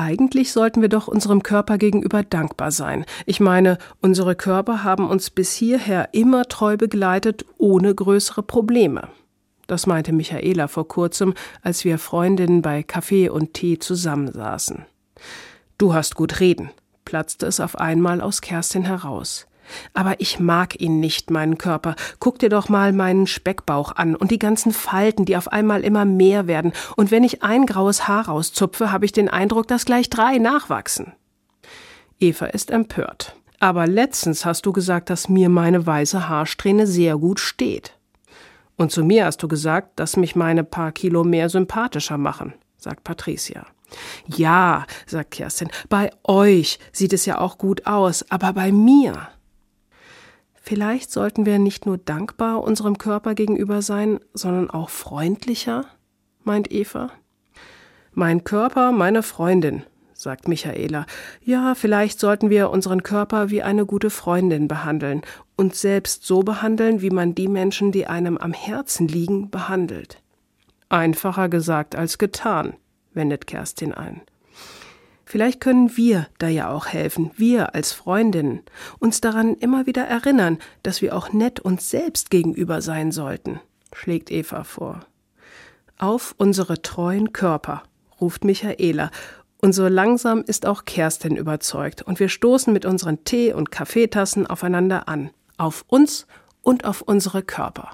Eigentlich sollten wir doch unserem Körper gegenüber dankbar sein. Ich meine, unsere Körper haben uns bis hierher immer treu begleitet, ohne größere Probleme. Das meinte Michaela vor kurzem, als wir Freundinnen bei Kaffee und Tee zusammensaßen. Du hast gut reden, platzte es auf einmal aus Kerstin heraus. Aber ich mag ihn nicht, meinen Körper. Guck dir doch mal meinen Speckbauch an und die ganzen Falten, die auf einmal immer mehr werden. Und wenn ich ein graues Haar rauszupfe, habe ich den Eindruck, dass gleich drei nachwachsen. Eva ist empört. Aber letztens hast du gesagt, dass mir meine weiße Haarsträhne sehr gut steht. Und zu mir hast du gesagt, dass mich meine paar Kilo mehr sympathischer machen, sagt Patricia. Ja, sagt Kerstin, bei euch sieht es ja auch gut aus, aber bei mir. Vielleicht sollten wir nicht nur dankbar unserem Körper gegenüber sein, sondern auch freundlicher, meint Eva. Mein Körper, meine Freundin, sagt Michaela. Ja, vielleicht sollten wir unseren Körper wie eine gute Freundin behandeln, und selbst so behandeln, wie man die Menschen, die einem am Herzen liegen, behandelt. Einfacher gesagt als getan, wendet Kerstin ein. Vielleicht können wir da ja auch helfen, wir als Freundinnen, uns daran immer wieder erinnern, dass wir auch nett uns selbst gegenüber sein sollten, schlägt Eva vor. Auf unsere treuen Körper, ruft Michaela, und so langsam ist auch Kerstin überzeugt, und wir stoßen mit unseren Tee- und Kaffeetassen aufeinander an, auf uns und auf unsere Körper.